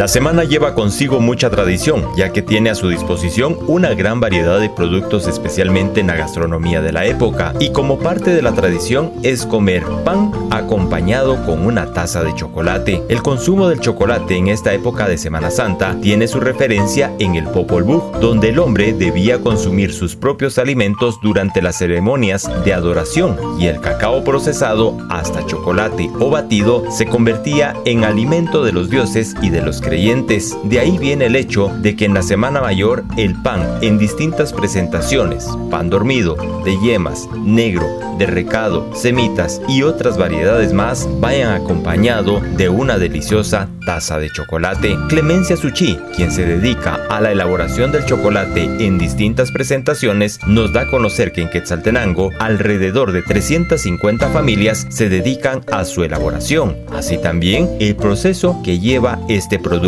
La semana lleva consigo mucha tradición, ya que tiene a su disposición una gran variedad de productos especialmente en la gastronomía de la época, y como parte de la tradición es comer pan acompañado con una taza de chocolate. El consumo del chocolate en esta época de Semana Santa tiene su referencia en el Popol Vuh, donde el hombre debía consumir sus propios alimentos durante las ceremonias de adoración y el cacao procesado hasta chocolate o batido se convertía en alimento de los dioses y de los De ahí viene el hecho de que en la Semana Mayor el pan en distintas presentaciones, pan dormido, de yemas, negro, de recado, semitas y otras variedades más vayan acompañado de una deliciosa taza de chocolate. Clemencia Suchi, quien se dedica a la elaboración del chocolate en distintas presentaciones, nos da a conocer que en Quetzaltenango alrededor de 350 familias se dedican a su elaboración, así también el proceso que lleva este producto.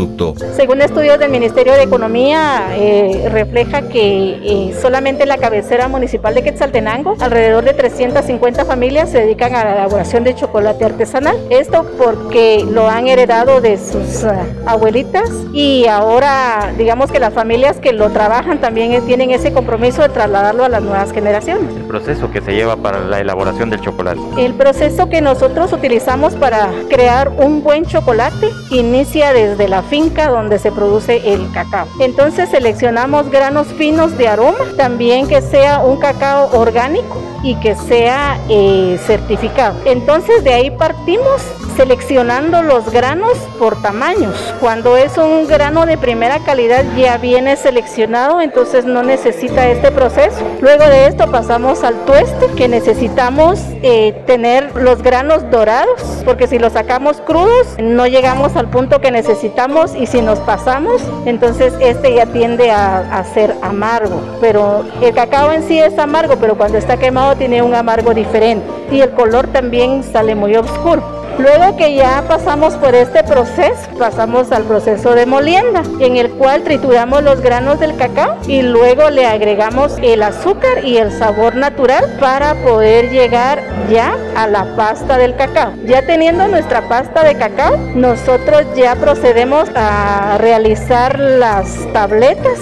Según estudios del Ministerio de Economía, eh, refleja que eh, solamente en la cabecera municipal de Quetzaltenango, alrededor de 350 familias se dedican a la elaboración de chocolate artesanal. Esto porque lo han heredado de sus uh, abuelitas y ahora digamos que las familias que lo trabajan también tienen ese compromiso de trasladarlo a las nuevas generaciones. El proceso que se lleva para la elaboración del chocolate. El proceso que nosotros utilizamos para crear un buen chocolate inicia desde la finca donde se produce el cacao. Entonces seleccionamos granos finos de aroma, también que sea un cacao orgánico y que sea eh, certificado. Entonces de ahí partimos seleccionando los granos por tamaños. Cuando es un grano de primera calidad ya viene seleccionado, entonces no necesita este proceso. Luego de esto pasamos al tueste, que necesitamos eh, tener los granos dorados, porque si los sacamos crudos no llegamos al punto que necesitamos y si nos pasamos, entonces este ya tiende a, a ser amargo. Pero el cacao en sí es amargo, pero cuando está quemado tiene un amargo diferente y el color también sale muy oscuro. Luego que ya pasamos por este proceso, pasamos al proceso de molienda, en el cual trituramos los granos del cacao y luego le agregamos el azúcar y el sabor natural para poder llegar ya a la pasta del cacao. Ya teniendo nuestra pasta de cacao, nosotros ya procedemos a realizar las tabletas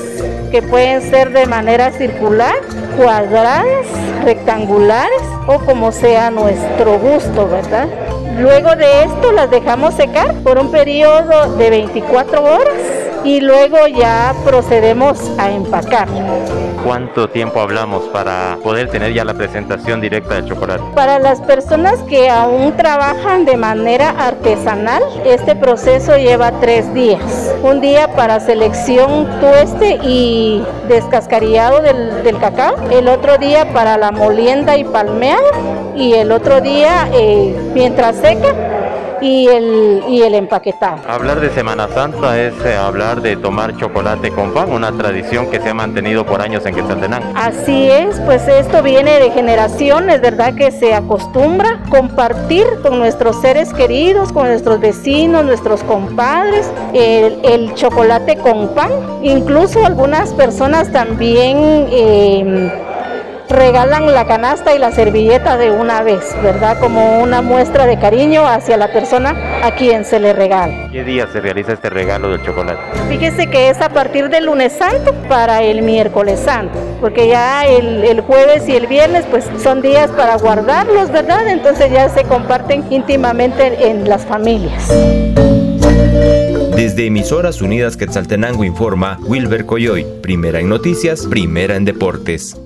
que pueden ser de manera circular, cuadradas, rectangulares o como sea nuestro gusto, ¿verdad? Luego de esto las dejamos secar por un periodo de 24 horas y luego ya procedemos a empacar. ¿Cuánto tiempo hablamos para poder tener ya la presentación directa del chocolate? Para las personas que aún trabajan de manera artesanal, este proceso lleva tres días. Un día para selección tueste y descascarillado del, del cacao, el otro día para la molienda y palmeado y el otro día eh, mientras seca y el, y el empaquetado. Hablar de Semana Santa es eh, hablar de tomar chocolate con pan, una tradición que se ha mantenido por años en Quetzaltenango. Así es, pues esto viene de generaciones, ¿verdad? Que se acostumbra compartir con nuestros seres queridos, con nuestros vecinos, nuestros compadres, el, el chocolate con pan. Incluso algunas personas también... Eh, regalan la canasta y la servilleta de una vez, ¿verdad? Como una muestra de cariño hacia la persona a quien se le regala. ¿Qué día se realiza este regalo del chocolate? Fíjese que es a partir del lunes santo para el miércoles santo, porque ya el, el jueves y el viernes pues son días para guardarlos, ¿verdad? Entonces ya se comparten íntimamente en las familias. Desde Emisoras Unidas Quetzaltenango informa Wilber Coyoy, primera en noticias, primera en deportes.